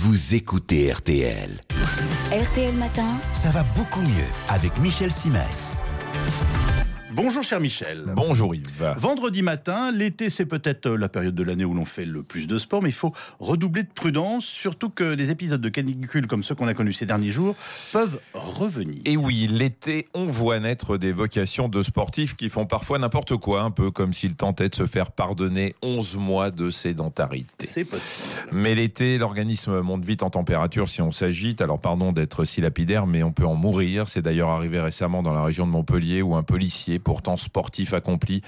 vous écoutez RTL. RTL Matin, Ça va beaucoup mieux avec Michel Simès. Bonjour cher Michel. Bonjour Yves. Vendredi matin, l'été c'est peut-être euh, la période de l'année où l'on fait le plus de sport, mais il faut redoubler de prudence, surtout que des épisodes de canicule comme ceux qu'on a connus ces derniers jours peuvent revenir. Et oui, l'été, on voit naître des vocations de sportifs qui font parfois n'importe quoi, un peu comme s'ils tentaient de se faire pardonner 11 mois de sédentarité. C'est possible. Mais l'été, l'organisme monte vite en température si on s'agite. Alors pardon d'être si lapidaire, mais on peut en mourir. C'est d'ailleurs arrivé récemment dans la région de Montpellier où un policier, pourtant sportif accompli,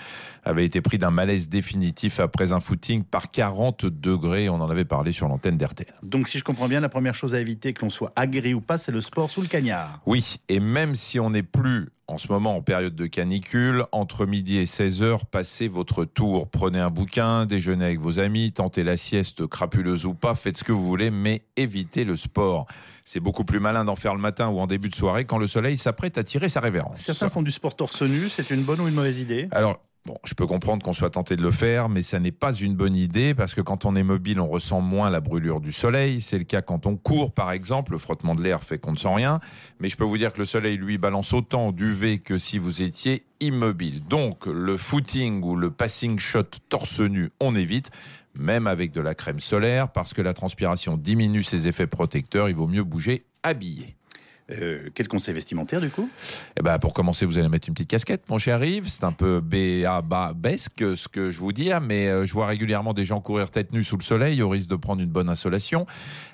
avait été pris d'un malaise définitif après un footing par 40 degrés. On en avait parlé sur l'antenne d'RTL. Donc si je comprends bien, la première chose à éviter, que l'on soit aguerri ou pas, c'est le sport sous le cagnard. Oui, et même si on n'est plus en ce moment en période de canicule, entre midi et 16 heures, passez votre tour. Prenez un bouquin, déjeunez avec vos amis, tentez la sieste crapuleuse ou pas, faites ce que vous voulez, mais évitez le sport. C'est beaucoup plus malin d'en faire le matin ou en début de soirée quand le soleil s'apprête à tirer sa révérence. Certains font du sport torse nu, c'est une bonne ou une mauvaise idée? Alors, bon, je peux comprendre qu'on soit tenté de le faire, mais ça n'est pas une bonne idée parce que quand on est mobile, on ressent moins la brûlure du soleil. C'est le cas quand on court, par exemple. Le frottement de l'air fait qu'on ne sent rien. Mais je peux vous dire que le soleil, lui, balance autant d'UV que si vous étiez immobile. Donc, le footing ou le passing shot torse nu, on évite. Même avec de la crème solaire, parce que la transpiration diminue ses effets protecteurs, il vaut mieux bouger habillé. Euh, Quel conseil vestimentaire du coup? Eh ben, pour commencer, vous allez mettre une petite casquette, mon cher Yves. C'est un peu béabesque ce que je vous dis, hein, mais euh, je vois régulièrement des gens courir tête nue sous le soleil au risque de prendre une bonne insolation.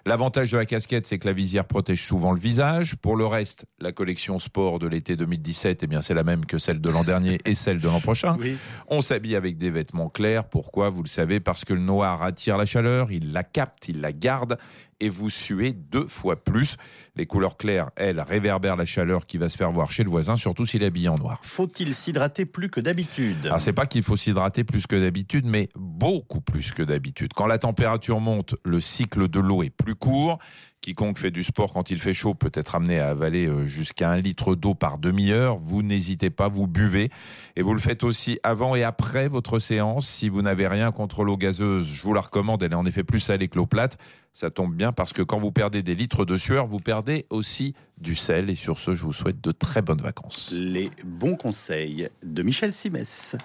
L'avantage de la casquette, c'est que la visière protège souvent le visage. Pour le reste, la collection sport de l'été 2017, eh bien, c'est la même que celle de l'an dernier et celle de l'an prochain. Oui. On s'habille avec des vêtements clairs. Pourquoi? Vous le savez, parce que le noir attire la chaleur, il la capte, il la garde et vous suez deux fois plus. Les couleurs claires, elles, réverbèrent la chaleur qui va se faire voir chez le voisin, surtout s'il est habillé en noir. Faut-il s'hydrater plus que d'habitude? Alors c'est pas qu'il faut s'hydrater plus que d'habitude, mais beaucoup plus que d'habitude. Quand la température monte, le cycle de l'eau est plus court. Quiconque fait du sport quand il fait chaud peut être amené à avaler euh, jusqu'à un litre d'eau par demi-heure. Vous n'hésitez pas, vous buvez. Et vous le faites aussi avant et après votre séance. Si vous n'avez rien contre l'eau gazeuse, je vous la recommande. Elle est en effet plus salée que l'eau plate. Ça tombe bien parce que quand vous perdez des litres de sueur, vous perdez aussi du sel. Et sur ce, je vous souhaite de très bonnes vacances. Les bons conseils de Michel Simès.